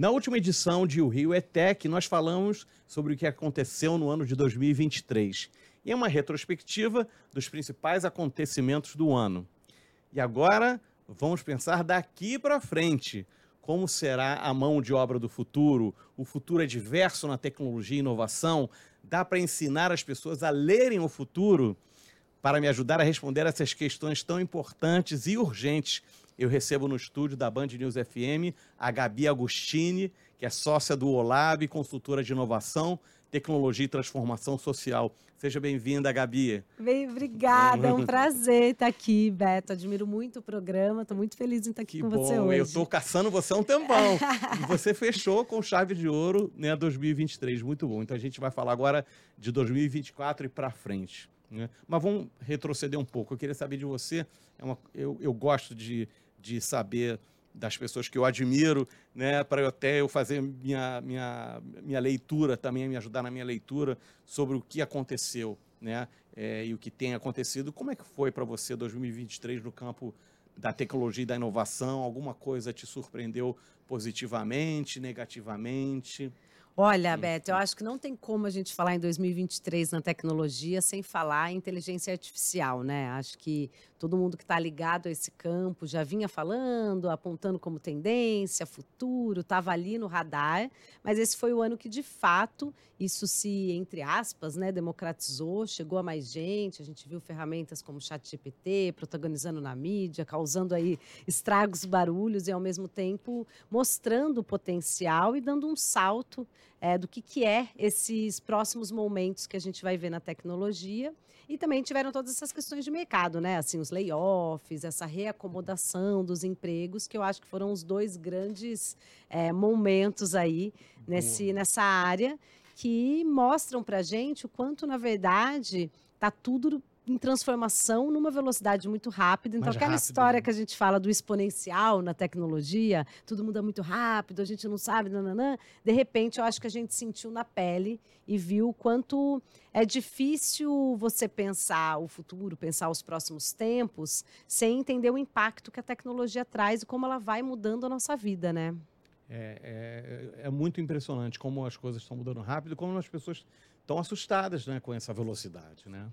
Na última edição de O Rio é Tech, nós falamos sobre o que aconteceu no ano de 2023. E é uma retrospectiva dos principais acontecimentos do ano. E agora vamos pensar daqui para frente. Como será a mão de obra do futuro? O futuro é diverso na tecnologia e inovação? Dá para ensinar as pessoas a lerem o futuro? Para me ajudar a responder essas questões tão importantes e urgentes, eu recebo no estúdio da Band News FM a Gabi Agostini, que é sócia do Olab, consultora de inovação, tecnologia e transformação social. Seja bem-vinda, Gabi. Bem, obrigada, é um prazer estar aqui, Beto. Admiro muito o programa, estou muito feliz em estar aqui que com bom. você hoje. Eu estou caçando você há um tempão. e você fechou com chave de ouro né, 2023, muito bom. Então a gente vai falar agora de 2024 e para frente. Né? Mas vamos retroceder um pouco. Eu queria saber de você, é uma, eu, eu gosto de, de saber das pessoas que eu admiro, né, para eu até eu fazer minha, minha, minha leitura também, me ajudar na minha leitura sobre o que aconteceu, né, é, e o que tem acontecido. Como é que foi para você 2023 no campo da tecnologia e da inovação? Alguma coisa te surpreendeu positivamente, negativamente? Olha, Beto, eu acho que não tem como a gente falar em 2023 na tecnologia sem falar em inteligência artificial, né? Acho que todo mundo que está ligado a esse campo já vinha falando, apontando como tendência, futuro, estava ali no radar, mas esse foi o ano que, de fato, isso se, entre aspas, né, democratizou, chegou a mais gente, a gente viu ferramentas como ChatGPT protagonizando na mídia, causando aí estragos, barulhos e, ao mesmo tempo, mostrando o potencial e dando um salto é, do que, que é esses próximos momentos que a gente vai ver na tecnologia. E também tiveram todas essas questões de mercado, né? Assim, os layoffs, essa reacomodação dos empregos, que eu acho que foram os dois grandes é, momentos aí nesse, nessa área que mostram para gente o quanto, na verdade, está tudo em transformação numa velocidade muito rápida. Então, Mais aquela rápido, história né? que a gente fala do exponencial na tecnologia, tudo muda muito rápido, a gente não sabe, nananã. De repente, eu acho que a gente sentiu na pele e viu o quanto é difícil você pensar o futuro, pensar os próximos tempos, sem entender o impacto que a tecnologia traz e como ela vai mudando a nossa vida, né? É, é, é muito impressionante como as coisas estão mudando rápido, como as pessoas estão assustadas né, com essa velocidade, né?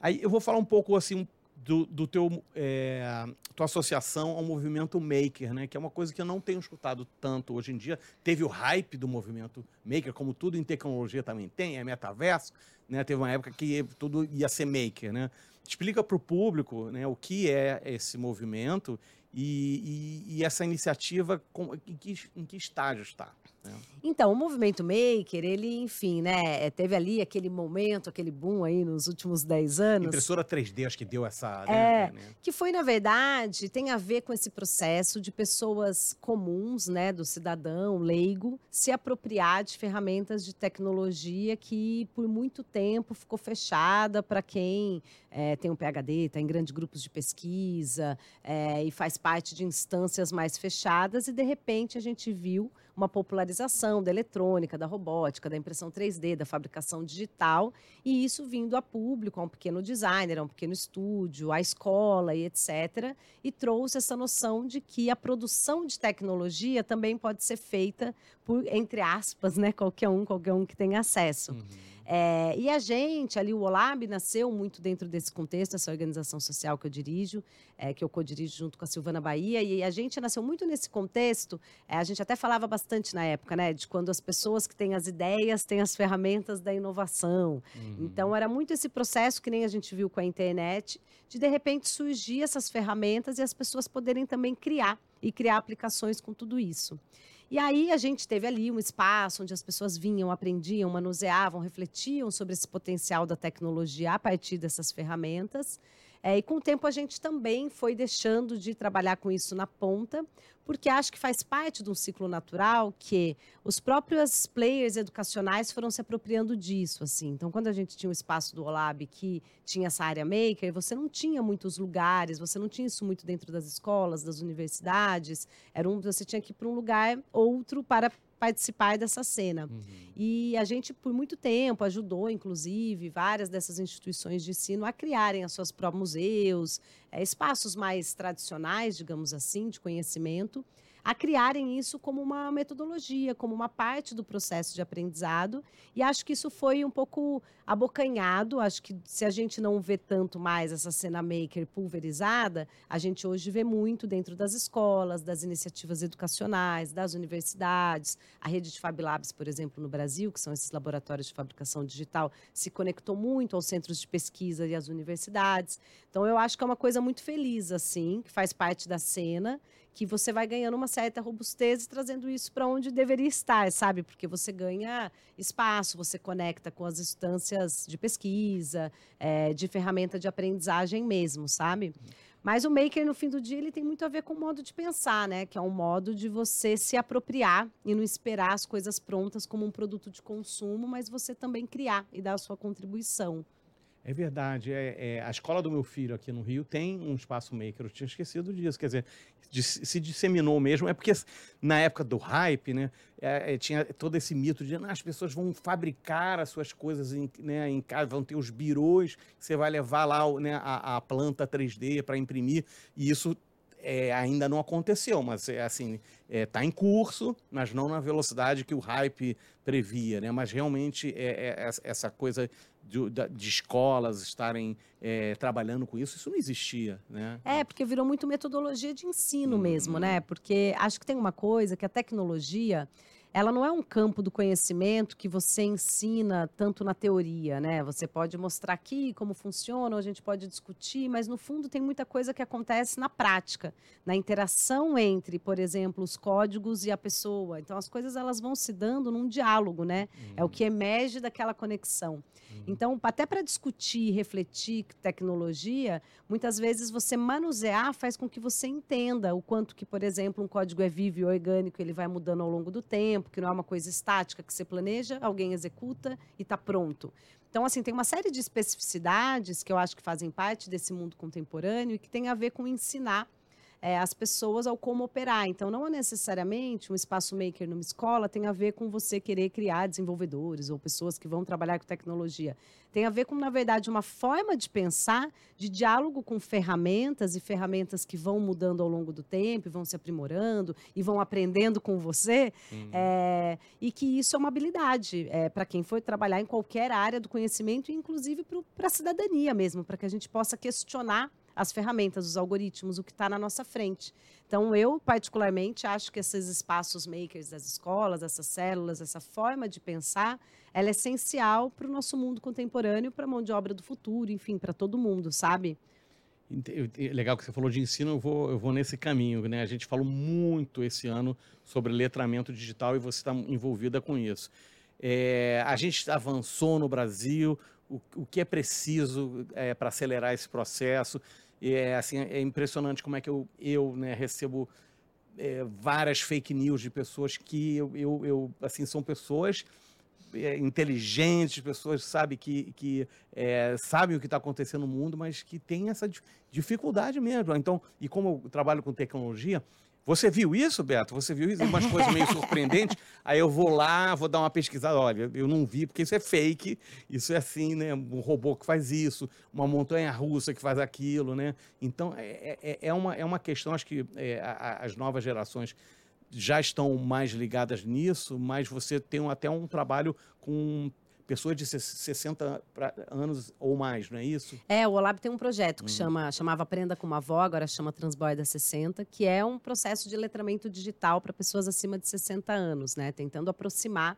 Aí eu vou falar um pouco assim do, do teu é, tua associação ao movimento maker, né? Que é uma coisa que eu não tenho escutado tanto hoje em dia. Teve o hype do movimento maker, como tudo em tecnologia também tem, é metaverso, né? Teve uma época que tudo ia ser maker, né? Explica para o público, né? O que é esse movimento e, e, e essa iniciativa com, em, que, em que estágio está? Né? Então, o movimento maker, ele, enfim, né, teve ali aquele momento, aquele boom aí nos últimos 10 anos. Impressora 3D, acho que deu essa. É, né? que foi, na verdade, tem a ver com esse processo de pessoas comuns, né, do cidadão leigo, se apropriar de ferramentas de tecnologia que por muito tempo ficou fechada para quem é, tem um PhD, está em grandes grupos de pesquisa é, e faz parte de instâncias mais fechadas, e de repente a gente viu uma popularização da eletrônica, da robótica, da impressão 3D, da fabricação digital, e isso vindo a público, a um pequeno designer, a um pequeno estúdio, à escola e etc. E trouxe essa noção de que a produção de tecnologia também pode ser feita por, entre aspas, né, qualquer um, qualquer um que tenha acesso. Uhum. É, e a gente, ali, o Olab nasceu muito dentro desse contexto, essa organização social que eu dirijo, é, que eu co-dirijo junto com a Silvana Bahia, e a gente nasceu muito nesse contexto. É, a gente até falava bastante na época, né, de quando as pessoas que têm as ideias têm as ferramentas da inovação. Uhum. Então, era muito esse processo que nem a gente viu com a internet, de de repente surgir essas ferramentas e as pessoas poderem também criar e criar aplicações com tudo isso. E aí a gente teve ali um espaço onde as pessoas vinham, aprendiam, manuseavam, refletiam sobre esse potencial da tecnologia a partir dessas ferramentas. É, e com o tempo a gente também foi deixando de trabalhar com isso na ponta, porque acho que faz parte de um ciclo natural que os próprios players educacionais foram se apropriando disso, assim. Então, quando a gente tinha o espaço do Olab que tinha essa área maker, você não tinha muitos lugares, você não tinha isso muito dentro das escolas, das universidades. Era um, você tinha que ir para um lugar outro para participar dessa cena. Uhum. E a gente, por muito tempo, ajudou, inclusive, várias dessas instituições de ensino a criarem as suas próprios museus, é, espaços mais tradicionais, digamos assim, de conhecimento. A criarem isso como uma metodologia, como uma parte do processo de aprendizado. E acho que isso foi um pouco abocanhado. Acho que se a gente não vê tanto mais essa cena maker pulverizada, a gente hoje vê muito dentro das escolas, das iniciativas educacionais, das universidades. A rede de Fab Labs, por exemplo, no Brasil, que são esses laboratórios de fabricação digital, se conectou muito aos centros de pesquisa e às universidades. Então, eu acho que é uma coisa muito feliz, assim, que faz parte da cena que você vai ganhando uma certa robustez trazendo isso para onde deveria estar, sabe? Porque você ganha espaço, você conecta com as instâncias de pesquisa, é, de ferramenta de aprendizagem mesmo, sabe? Mas o maker, no fim do dia, ele tem muito a ver com o modo de pensar, né? Que é um modo de você se apropriar e não esperar as coisas prontas como um produto de consumo, mas você também criar e dar a sua contribuição. É verdade. É, é, a escola do meu filho aqui no Rio tem um espaço maker. Eu tinha esquecido disso. Quer dizer, se disseminou mesmo. É porque na época do hype, né, é, é tinha todo esse mito de ah, as pessoas vão fabricar as suas coisas em, né, em casa, vão ter os birôs você vai levar lá né, a, a planta 3D para imprimir. E isso é, ainda não aconteceu, mas é assim, está é, em curso, mas não na velocidade que o hype previa, né? Mas realmente é, é essa coisa de, de, escolas estarem é, trabalhando com isso, isso não existia, né? É, porque virou muito metodologia de ensino hum. mesmo, né? Porque acho que tem uma coisa que a tecnologia ela não é um campo do conhecimento que você ensina tanto na teoria, né? Você pode mostrar aqui como funciona, ou a gente pode discutir, mas no fundo tem muita coisa que acontece na prática, na interação entre, por exemplo, os códigos e a pessoa. Então as coisas elas vão se dando num diálogo, né? Uhum. É o que emerge daquela conexão. Uhum. Então, até para discutir, refletir tecnologia, muitas vezes você manusear faz com que você entenda o quanto que, por exemplo, um código é vivo e orgânico, ele vai mudando ao longo do tempo tempo, que não é uma coisa estática que você planeja, alguém executa e está pronto. Então, assim, tem uma série de especificidades que eu acho que fazem parte desse mundo contemporâneo e que tem a ver com ensinar é, as pessoas ao como operar. Então, não é necessariamente um espaço maker numa escola tem a ver com você querer criar desenvolvedores ou pessoas que vão trabalhar com tecnologia. Tem a ver com, na verdade, uma forma de pensar, de diálogo com ferramentas e ferramentas que vão mudando ao longo do tempo, vão se aprimorando e vão aprendendo com você. Uhum. É, e que isso é uma habilidade é, para quem for trabalhar em qualquer área do conhecimento, inclusive para a cidadania mesmo, para que a gente possa questionar as ferramentas, os algoritmos, o que está na nossa frente. Então, eu, particularmente, acho que esses espaços makers das escolas, essas células, essa forma de pensar, ela é essencial para o nosso mundo contemporâneo, para a mão de obra do futuro, enfim, para todo mundo, sabe? Legal que você falou de ensino, eu vou, eu vou nesse caminho, né? A gente falou muito esse ano sobre letramento digital e você está envolvida com isso. É, a gente avançou no Brasil, o, o que é preciso é, para acelerar esse processo? E é, assim, é impressionante como é que eu, eu né, recebo é, várias fake news de pessoas que eu, eu, eu assim, são pessoas é, inteligentes, pessoas sabe que, que é, sabem o que está acontecendo no mundo, mas que têm essa dificuldade mesmo. Então, e como eu trabalho com tecnologia, você viu isso, Beto? Você viu isso? Umas coisas meio surpreendentes. Aí eu vou lá, vou dar uma pesquisada. Olha, eu não vi, porque isso é fake. Isso é assim, né? Um robô que faz isso, uma montanha russa que faz aquilo, né? Então, é, é, é uma, é uma questão, acho que é, a, as novas gerações já estão mais ligadas nisso, mas você tem até um trabalho com pessoas de 60 anos ou mais, não é isso? É, o Olab tem um projeto que hum. chama, chamava Aprenda com uma Avó, agora chama Transborda 60, que é um processo de letramento digital para pessoas acima de 60 anos, né? Tentando aproximar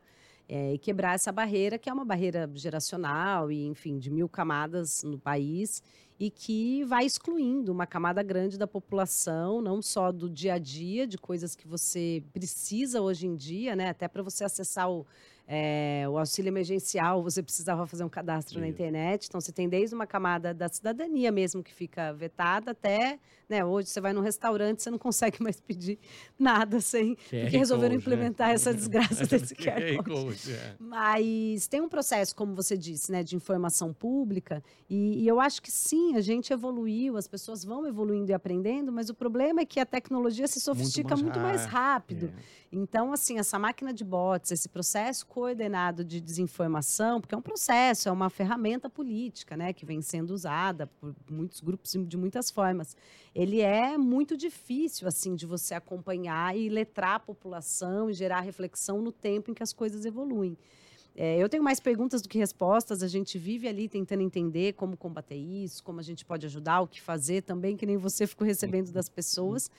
é, e quebrar essa barreira, que é uma barreira geracional e, enfim, de mil camadas no país e que vai excluindo uma camada grande da população, não só do dia a dia, de coisas que você precisa hoje em dia, né? Até para você acessar o é, o auxílio emergencial, você precisava fazer um cadastro na internet. Então, você tem desde uma camada da cidadania mesmo que fica vetada até. Né, hoje você vai num restaurante, você não consegue mais pedir nada sem. QR porque resolveram code, implementar né? essa desgraça desse QR Code. É. Mas tem um processo, como você disse, né, de informação pública. E, e eu acho que sim, a gente evoluiu, as pessoas vão evoluindo e aprendendo, mas o problema é que a tecnologia se sofistica muito mais, muito mais rápido. É. Então, assim, essa máquina de bots, esse processo coordenado de desinformação, porque é um processo, é uma ferramenta política, né, que vem sendo usada por muitos grupos de muitas formas. Ele é muito difícil, assim, de você acompanhar e letrar a população e gerar reflexão no tempo em que as coisas evoluem. É, eu tenho mais perguntas do que respostas. A gente vive ali tentando entender como combater isso, como a gente pode ajudar, o que fazer também, que nem você ficou recebendo das pessoas.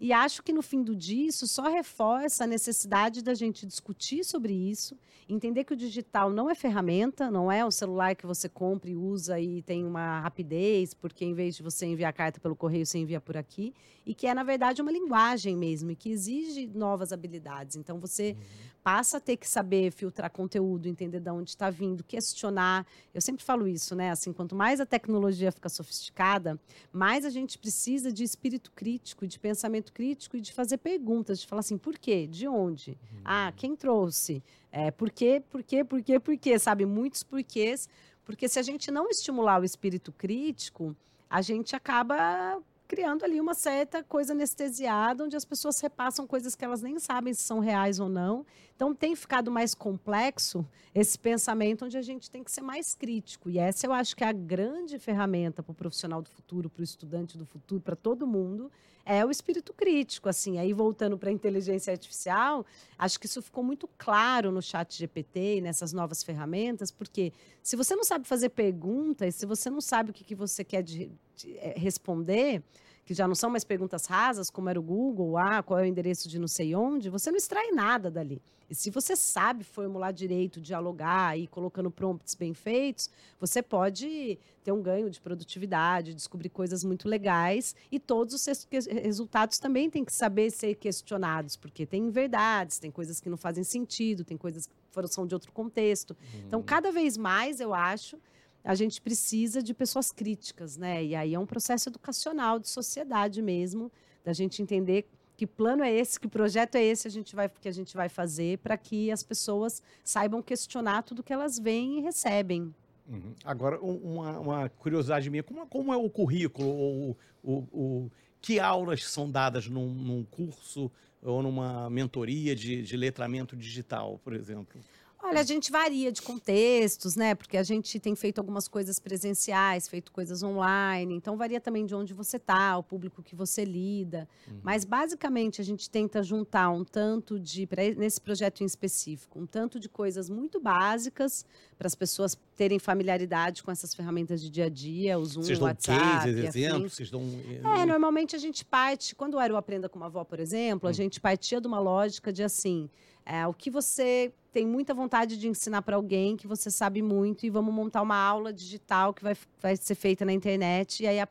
E acho que no fim do dia isso só reforça a necessidade da gente discutir sobre isso, entender que o digital não é ferramenta, não é um celular que você compra e usa e tem uma rapidez, porque em vez de você enviar carta pelo correio, você envia por aqui, e que é na verdade uma linguagem mesmo, e que exige novas habilidades. Então você uhum passa a ter que saber filtrar conteúdo, entender de onde está vindo, questionar. Eu sempre falo isso, né? Assim, quanto mais a tecnologia fica sofisticada, mais a gente precisa de espírito crítico, de pensamento crítico e de fazer perguntas, de falar assim, por quê? De onde? Uhum. Ah, quem trouxe? É, por quê? Por quê? Por quê? Por quê? Sabe, muitos porquês. Porque se a gente não estimular o espírito crítico, a gente acaba criando ali uma certa coisa anestesiada, onde as pessoas repassam coisas que elas nem sabem se são reais ou não. Então, tem ficado mais complexo esse pensamento, onde a gente tem que ser mais crítico. E essa eu acho que é a grande ferramenta para o profissional do futuro, para o estudante do futuro, para todo mundo, é o espírito crítico. Assim, aí voltando para a inteligência artificial, acho que isso ficou muito claro no chat GPT e nessas novas ferramentas, porque se você não sabe fazer perguntas, se você não sabe o que, que você quer de, de, é, responder, que já não são mais perguntas rasas, como era o Google, ah, qual é o endereço de não sei onde, você não extrai nada dali. E se você sabe formular direito, dialogar e colocando prompts bem feitos, você pode ter um ganho de produtividade, descobrir coisas muito legais e todos os resultados também têm que saber ser questionados, porque tem verdades, tem coisas que não fazem sentido, tem coisas que foram, são de outro contexto. Então, uhum. Então, cada vez mais, eu acho, a gente precisa de pessoas críticas, né? E aí é um processo educacional de sociedade mesmo, da gente entender que plano é esse, que projeto é esse a gente vai, que a gente vai fazer para que as pessoas saibam questionar tudo que elas veem e recebem. Uhum. Agora, uma, uma, curiosidade minha, como, como é o currículo, ou, o, o, que aulas são dadas num, num curso ou numa mentoria de, de letramento digital, por exemplo? Olha, a gente varia de contextos, né? Porque a gente tem feito algumas coisas presenciais, feito coisas online, então varia também de onde você está, o público que você lida. Uhum. Mas basicamente a gente tenta juntar um tanto de, nesse projeto em específico, um tanto de coisas muito básicas para as pessoas terem familiaridade com essas ferramentas de dia a dia, o Zoom, o WhatsApp. Cases, exemplos, vocês dão... É, normalmente a gente parte, quando era o Aprenda com uma Avó, por exemplo, a hum. gente partia de uma lógica de assim. É, o que você tem muita vontade de ensinar para alguém que você sabe muito e vamos montar uma aula digital que vai, vai ser feita na internet. E aí a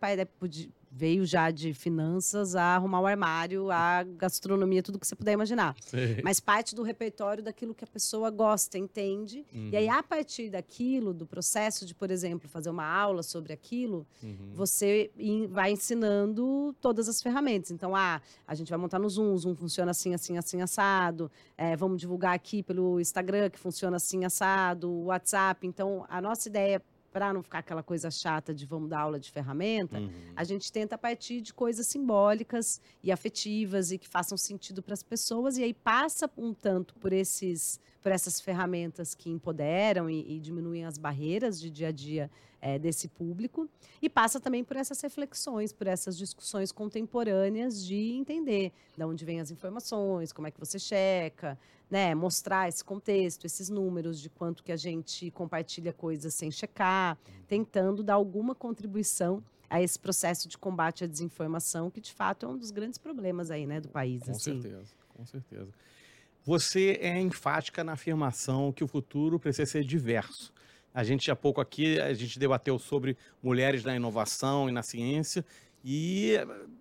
veio já de finanças a arrumar o armário, a gastronomia, tudo que você puder imaginar. Sim. Mas parte do repertório daquilo que a pessoa gosta, entende. Uhum. E aí, a partir daquilo, do processo de, por exemplo, fazer uma aula sobre aquilo, uhum. você vai ensinando todas as ferramentas. Então, ah, a gente vai montar no Zoom, Zoom funciona assim, assim, assim, assado. É, vamos divulgar aqui pelo Instagram, que funciona assim, assado, WhatsApp. Então, a nossa ideia para não ficar aquela coisa chata de vamos dar aula de ferramenta, uhum. a gente tenta partir de coisas simbólicas e afetivas e que façam sentido para as pessoas e aí passa um tanto por esses por essas ferramentas que empoderam e, e diminuem as barreiras de dia a dia é, desse público e passa também por essas reflexões, por essas discussões contemporâneas de entender de onde vêm as informações, como é que você checa, né, mostrar esse contexto, esses números de quanto que a gente compartilha coisas sem checar, tentando dar alguma contribuição a esse processo de combate à desinformação, que de fato é um dos grandes problemas aí, né, do país. Com assim. certeza, com certeza. Você é enfática na afirmação que o futuro precisa ser diverso. A gente há pouco aqui a gente debateu sobre mulheres na inovação e na ciência e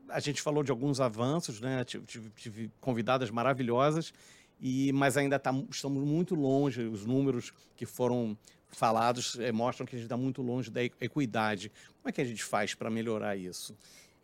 a gente falou de alguns avanços, né? Tive, tive convidadas maravilhosas e mas ainda tá, estamos muito longe. Os números que foram falados é, mostram que a gente está muito longe da equidade. Como é que a gente faz para melhorar isso?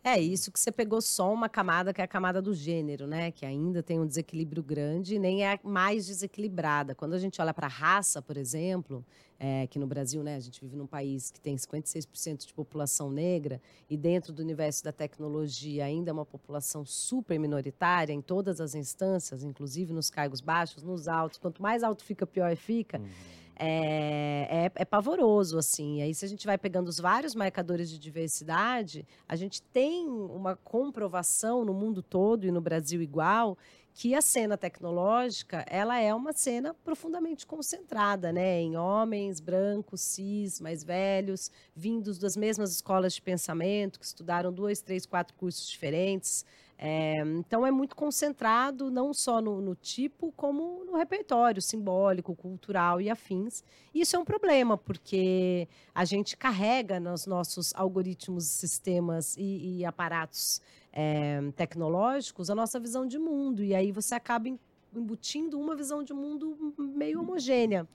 É, isso que você pegou só uma camada que é a camada do gênero, né? Que ainda tem um desequilíbrio grande e nem é mais desequilibrada. Quando a gente olha para a raça, por exemplo, é, que no Brasil, né, a gente vive num país que tem 56% de população negra e dentro do universo da tecnologia ainda é uma população super minoritária em todas as instâncias, inclusive nos cargos baixos, nos altos. Quanto mais alto fica, pior fica. Uhum. É, é, é, pavoroso, assim. Aí, se a gente vai pegando os vários marcadores de diversidade, a gente tem uma comprovação no mundo todo e no Brasil igual que a cena tecnológica ela é uma cena profundamente concentrada, né, em homens brancos, cis, mais velhos, vindos das mesmas escolas de pensamento, que estudaram dois, três, quatro cursos diferentes. É, então é muito concentrado não só no, no, tipo, como no repertório simbólico, cultural e afins. Isso é um problema, porque a gente carrega nos nossos algoritmos, sistemas e, e aparatos é, tecnológicos a nossa visão de mundo. E aí você acaba embutindo uma visão de mundo meio homogênea.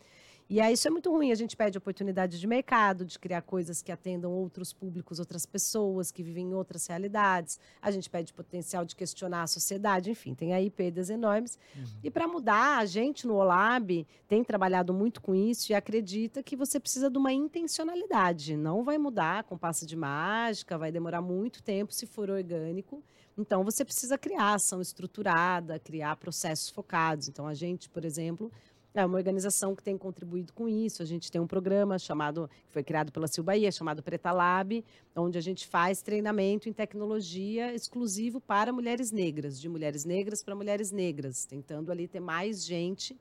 E aí isso é muito ruim. A gente pede oportunidade de mercado, de criar coisas que atendam outros públicos, outras pessoas que vivem em outras realidades. A gente pede potencial de questionar a sociedade. Enfim, tem aí perdas enormes. Uhum. E para mudar, a gente no OLAB tem trabalhado muito com isso e acredita que você precisa de uma intencionalidade. Não vai mudar com passo de mágica, vai demorar muito tempo se for orgânico. Então, você precisa criar ação estruturada, criar processos focados. Então, a gente, por exemplo, é uma organização que tem contribuído com isso. A gente tem um programa chamado, que foi criado pela Sil chamado Preta Lab, onde a gente faz treinamento em tecnologia exclusivo para mulheres negras, de mulheres negras para mulheres negras, tentando ali ter mais gente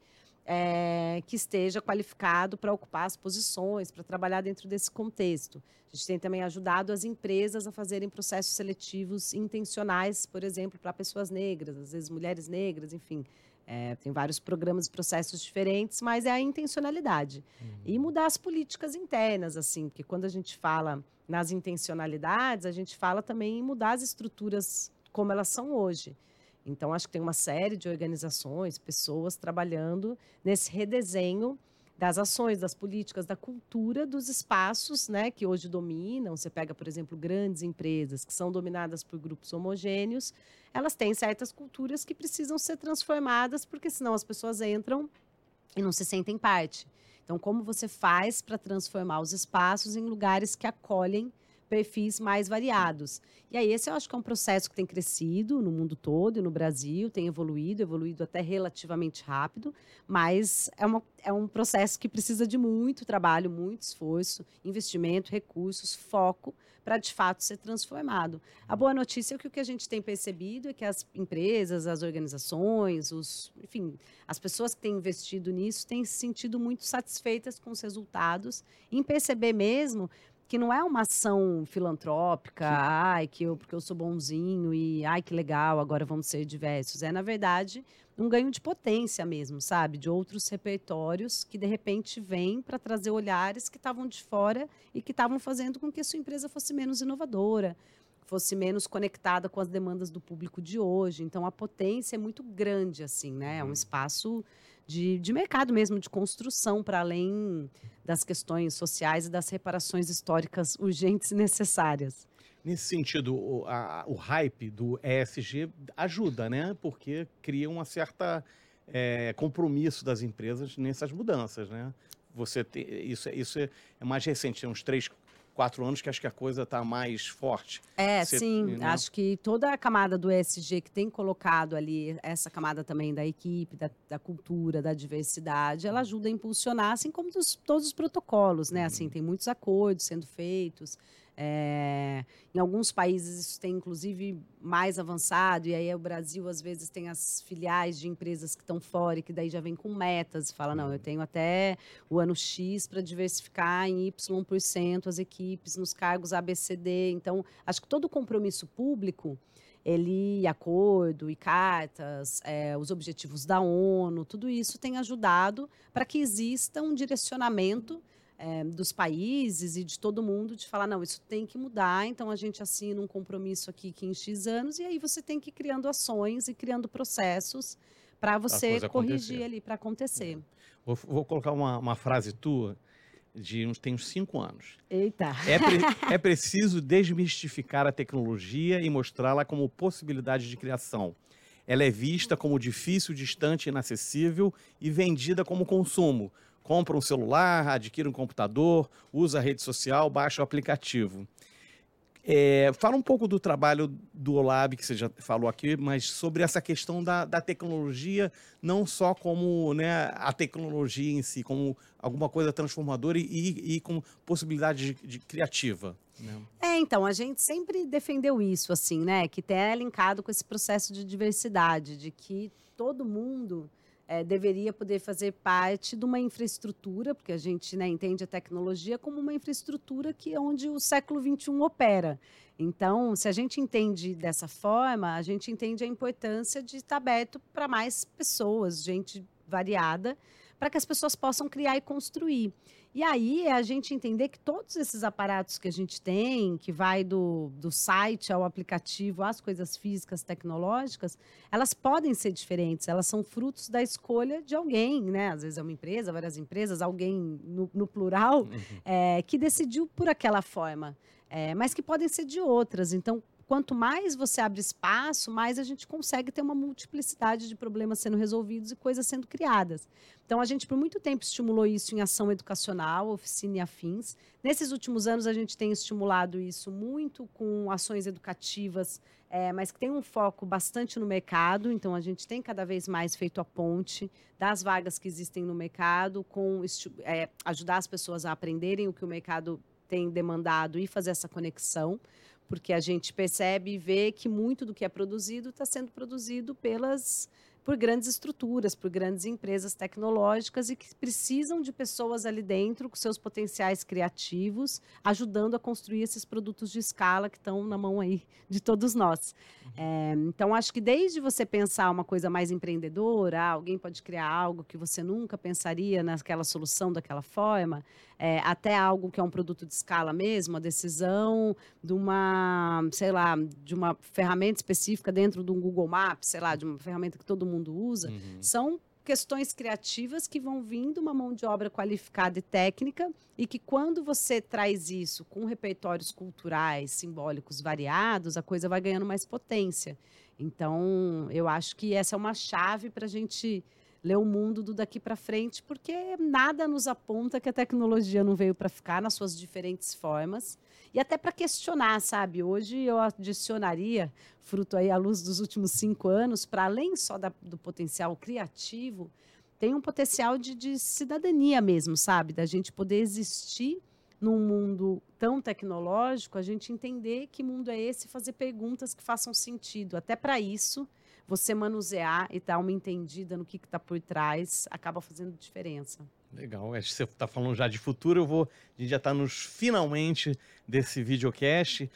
é, que esteja qualificado para ocupar as posições, para trabalhar dentro desse contexto. A gente tem também ajudado as empresas a fazerem processos seletivos intencionais, por exemplo, para pessoas negras, às vezes mulheres negras, enfim é, tem vários programas e processos diferentes, mas é a intencionalidade. Uhum. E mudar as políticas internas, assim, porque quando a gente fala nas intencionalidades, a gente fala também em mudar as estruturas como elas são hoje. Então, acho que tem uma série de organizações, pessoas trabalhando nesse redesenho das ações, das políticas, da cultura dos espaços né, que hoje dominam. Você pega, por exemplo, grandes empresas que são dominadas por grupos homogêneos, elas têm certas culturas que precisam ser transformadas, porque senão as pessoas entram e não se sentem parte. Então, como você faz para transformar os espaços em lugares que acolhem perfis mais variados. E aí, esse eu acho que é um processo que tem crescido no mundo todo e no Brasil, tem evoluído, evoluído até relativamente rápido, mas é, uma, é um processo que precisa de muito trabalho, muito esforço, investimento, recursos, foco para de fato ser transformado. A boa notícia é que o que a gente tem percebido é que as empresas, as organizações, os, enfim, as pessoas que têm investido nisso têm se sentido muito satisfeitas com os resultados, em perceber mesmo que não é uma ação filantrópica, Sim. ai, que eu, porque eu sou bonzinho e ai, que legal, agora vamos ser diversos. É, na verdade, um ganho de potência mesmo, sabe? De outros repertórios que, de repente, vêm para trazer olhares que estavam de fora e que estavam fazendo com que a sua empresa fosse menos inovadora, fosse menos conectada com as demandas do público de hoje. Então, a potência é muito grande, assim, né? É um uhum. espaço de, de mercado mesmo, de construção, para além das questões sociais e das reparações históricas urgentes e necessárias. Nesse sentido, o, a, o hype do ESG ajuda, né? Porque cria uma certa é, compromisso das empresas nessas mudanças, né? Você isso, é, isso é, mais recente, uns três, quatro anos que acho que a coisa está mais forte. É, Você, sim. Né? Acho que toda a camada do ESG que tem colocado ali, essa camada também da equipe, da, da cultura, da diversidade, ela ajuda a impulsionar, assim como dos, todos os protocolos, né? Assim, uhum. tem muitos acordos sendo feitos. É, em alguns países isso tem inclusive mais avançado, e aí o Brasil às vezes tem as filiais de empresas que estão fora e que daí já vem com metas e fala, não, eu uhum. tenho até o ano X para diversificar em Y% as equipes nos cargos ABCD. Então, acho que todo compromisso público ele acordo e cartas, é, os objetivos da ONU, tudo isso tem ajudado para que exista um direcionamento é, dos países e de todo mundo de falar, não, isso tem que mudar, então a gente assina um compromisso aqui que em X anos, e aí você tem que ir criando ações e criando processos para você corrigir acontecer. ali, para acontecer. Vou, vou, colocar uma, uma frase tua. de uns, tem uns cinco anos. Eita! É, pre, é preciso desmistificar a tecnologia e mostrá-la como possibilidade de criação. Ela é vista como difícil, distante, inacessível e vendida como consumo. Compra um celular, adquire um computador, usa a rede social, baixa o aplicativo. É, fala um pouco do trabalho do Olab, que você já falou aqui, mas sobre essa questão da, da tecnologia, não só como né, a tecnologia em si, como alguma coisa transformadora e, e, com possibilidade de, de criativa. Né? É, então, a gente sempre defendeu isso, assim, né? Que é linkado com esse processo de diversidade, de que todo mundo é, deveria poder fazer parte de uma infraestrutura, porque a gente né, entende a tecnologia como uma infraestrutura que é onde o século XXI opera. Então, se a gente entende dessa forma, a gente entende a importância de estar aberto para mais pessoas, gente variada, para que as pessoas possam criar e construir. E aí é a gente entender que todos esses aparatos que a gente tem, que vai do, do site ao aplicativo, às coisas físicas, tecnológicas, elas podem ser diferentes, elas são frutos da escolha de alguém, né? Às vezes é uma empresa, várias empresas, alguém no, no plural, uhum. é, que decidiu por aquela forma. É, mas que podem ser de outras. Então, quanto mais você abre espaço, mais a gente consegue ter uma multiplicidade de problemas sendo resolvidos e coisas sendo criadas. Então, a gente, por muito tempo, estimulou isso em ação educacional, oficina e afins. Nesses últimos anos, a gente tem estimulado isso muito com ações educativas, é, mas que tem um foco bastante no mercado. Então, a gente tem cada vez mais feito a ponte das vagas que existem no mercado, com é, ajudar as pessoas a aprenderem o que o mercado tem demandado e fazer essa conexão porque a gente percebe e vê que muito do que é produzido está sendo produzido pelas por grandes estruturas, por grandes empresas tecnológicas e que precisam de pessoas ali dentro com seus potenciais criativos, ajudando a construir esses produtos de escala que estão na mão aí de todos nós. Uhum. É, então, acho que desde você pensar uma coisa mais empreendedora, alguém pode criar algo que você nunca pensaria naquela solução daquela forma, é, até algo que é um produto de escala mesmo, a decisão de uma, sei lá, de uma ferramenta específica dentro do Google Maps, sei lá, de uma ferramenta que todo mundo usa, uhum. são questões criativas que vão vindo uma mão de obra qualificada e técnica e que quando você traz isso com repertórios culturais, simbólicos variados, a coisa vai ganhando mais potência. Então, eu acho que essa é uma chave para a gente ler o mundo do daqui para frente, porque nada nos aponta que a tecnologia não veio para ficar nas suas diferentes formas e até para questionar, sabe? Hoje eu adicionaria, fruto aí à luz dos últimos cinco anos, para além só da, do potencial criativo, tem um potencial de, de cidadania mesmo, sabe? Da gente poder existir num mundo tão tecnológico, a gente entender que mundo é esse, fazer perguntas que façam sentido. Até para isso, você manusear e dar uma entendida no que está por trás acaba fazendo diferença. Legal, acho que você está falando já de futuro, eu vou, a gente já está nos finalmente desse videocast,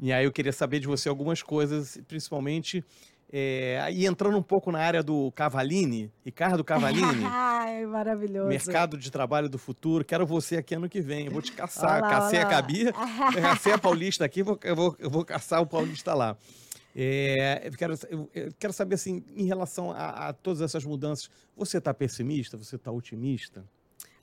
e aí eu queria saber de você algumas coisas, principalmente, é, e entrando um pouco na área do Cavalini, Ricardo Cavalini. Ai, maravilhoso. Mercado de trabalho do futuro, quero você aqui ano que vem, eu vou te caçar, olá, cacei olá. a Cabia, cacei a Paulista aqui, vou, eu, vou, eu vou caçar o Paulista lá. É, eu, quero, eu, quero saber, assim, em relação a, a todas essas mudanças, você está pessimista? Você está otimista?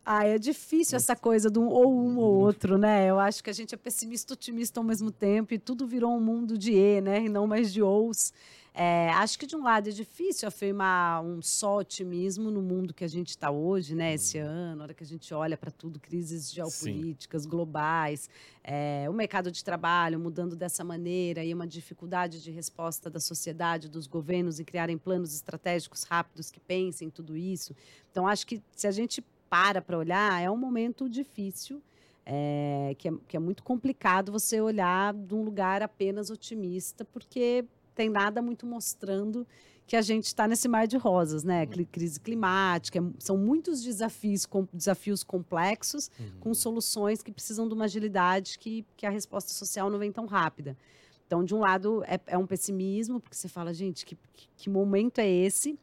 Ah, é difícil essa coisa do ou um ou outro, né? Eu acho que a gente é pessimista e otimista ao mesmo tempo e tudo virou um mundo de E, né? E não mais de ous. É, acho que de um lado é difícil afirmar um só otimismo no mundo que a gente está hoje, né? Esse uhum. ano, na hora que a gente olha para tudo, crises geopolíticas Sim. globais, é, o mercado de trabalho mudando dessa maneira e uma dificuldade de resposta da sociedade, dos governos em criarem planos estratégicos rápidos que pensem tudo isso. Então, acho que se a gente para para olhar, é um momento difícil. É, que, é, que é muito complicado você olhar de um lugar apenas otimista, porque tem nada muito mostrando que a gente está nesse mar de rosas, né? Crise climática, são muitos desafios, com, desafios complexos, uhum. com soluções que precisam de uma agilidade que, que a resposta social não vem tão rápida. Então, de um lado, é, é um pessimismo, porque você fala, gente, que, que momento é esse?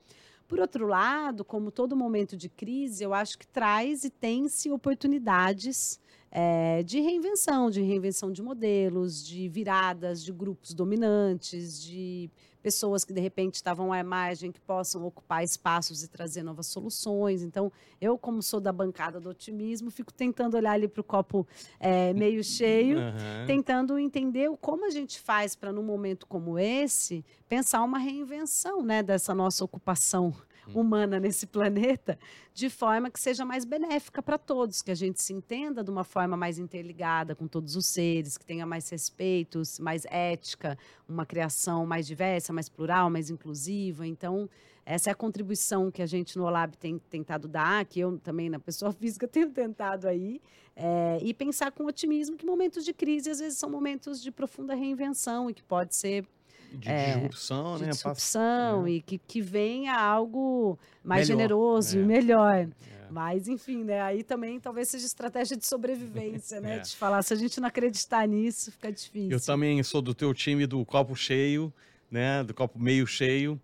Por outro lado, como todo momento de crise, eu acho que traz e tem-se oportunidades é, de reinvenção, de reinvenção de modelos, de viradas de grupos dominantes, de pessoas que de repente estavam à imagem que possam ocupar espaços e trazer novas soluções. Então, eu, como sou da bancada do otimismo, fico tentando olhar ali para o copo é, meio cheio, uhum. tentando entender como a gente faz para, num momento como esse, pensar uma reinvenção né, dessa nossa ocupação Hum. humana nesse planeta, de forma que seja mais benéfica para todos, que a gente se entenda de uma forma mais interligada com todos os seres, que tenha mais respeitos, mais ética, uma criação mais diversa, mais plural, mais inclusiva. Então, essa é a contribuição que a gente no Olab tem tentado dar, que eu também, na pessoa física, tenho tentado aí, é, e pensar com otimismo que momentos de crise, às vezes, são momentos de profunda reinvenção e que pode ser de é, disrupção, de né? Disrupção, é. e que, que venha algo mais melhor, generoso é. e melhor. É. Mas, enfim, né? Aí também talvez seja estratégia de sobrevivência, né? É. De falar, se a gente não acreditar nisso, fica difícil. Eu também sou do teu time do copo cheio, né? Do copo meio cheio.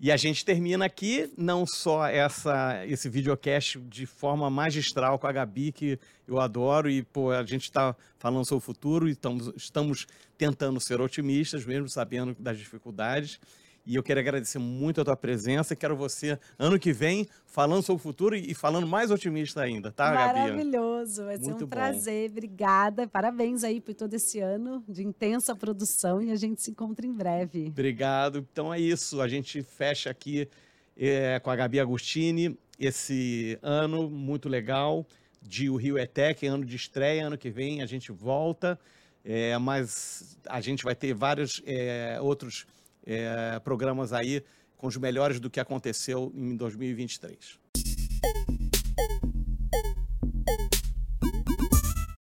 E a gente termina aqui não só essa, esse videocast de forma magistral com a Gabi, que eu adoro, e pô, a gente está falando sobre o futuro e estamos, estamos tentando ser otimistas, mesmo sabendo das dificuldades. E eu quero agradecer muito a tua presença. Quero você ano que vem falando sobre o futuro e falando mais otimista ainda, tá, Gabi? Maravilhoso, vai ser um prazer. Obrigada. Parabéns aí por todo esse ano de intensa produção e a gente se encontra em breve. Obrigado. Então é isso. A gente fecha aqui é, com a Gabi Agostini esse ano muito legal de o Rio Etec, ano de estreia. Ano que vem a gente volta, é, mas a gente vai ter vários é, outros é, programas aí com os melhores do que aconteceu em 2023.